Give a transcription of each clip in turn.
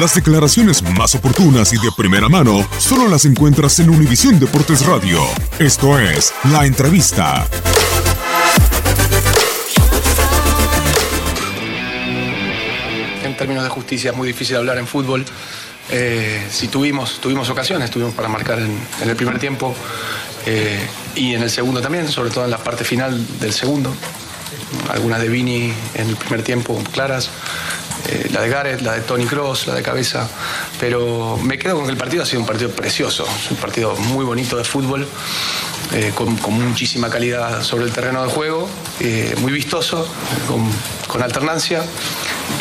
Las declaraciones más oportunas y de primera mano solo las encuentras en Univisión Deportes Radio. Esto es La Entrevista. En términos de justicia es muy difícil hablar en fútbol. Eh, si tuvimos, tuvimos ocasiones, tuvimos para marcar en, el primer tiempo eh, y en el segundo también, sobre todo en la parte final del segundo. Algunas de Vini en el primer tiempo claras, eh, la de Gareth, la de Tony Cross, la de cabeza. Pero me quedo con que el partido ha sido un partido precioso, un partido muy bonito de fútbol, eh, con, muchísima calidad sobre el terreno de juego, eh, muy vistoso, con, alternancia.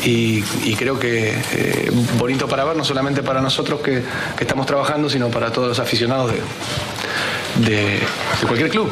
Y, creo que bonito para ver, no solamente para nosotros que, estamos trabajando, sino para todos los aficionados de cualquier club.